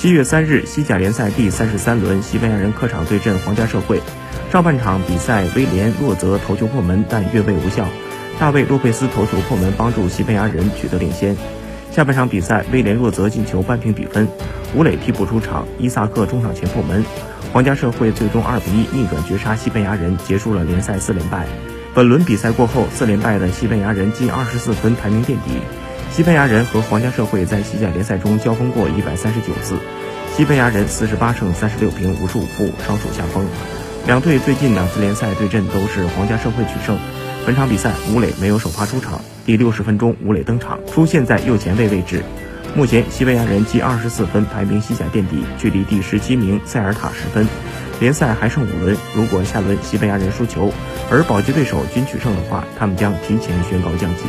七月三日，西甲联赛第三十三轮，西班牙人客场对阵皇家社会。上半场比赛，威廉·洛泽头球破门，但越位无效。大卫·洛佩斯头球破门，帮助西班牙人取得领先。下半场比赛，威廉·洛泽进球扳平比分。吴磊替补出场，伊萨克中场前破门。皇家社会最终二比一逆转绝杀西班牙人，结束了联赛四连败。本轮比赛过后，四连败的西班牙人近二十四分，排名垫底。西班牙人和皇家社会在西甲联赛中交锋过一百三十九次，西班牙人四十八胜三十六平五十五负，稍处下风。两队最近两次联赛对阵都是皇家社会取胜。本场比赛，吴磊没有首发出场。第六十分钟，吴磊登场，出现在右前卫位置。目前，西班牙人积二十四分，排名西甲垫底，距离第十七名塞尔塔十分。联赛还剩五轮，如果下轮西班牙人输球，而保级对手均取胜的话，他们将提前宣告降级。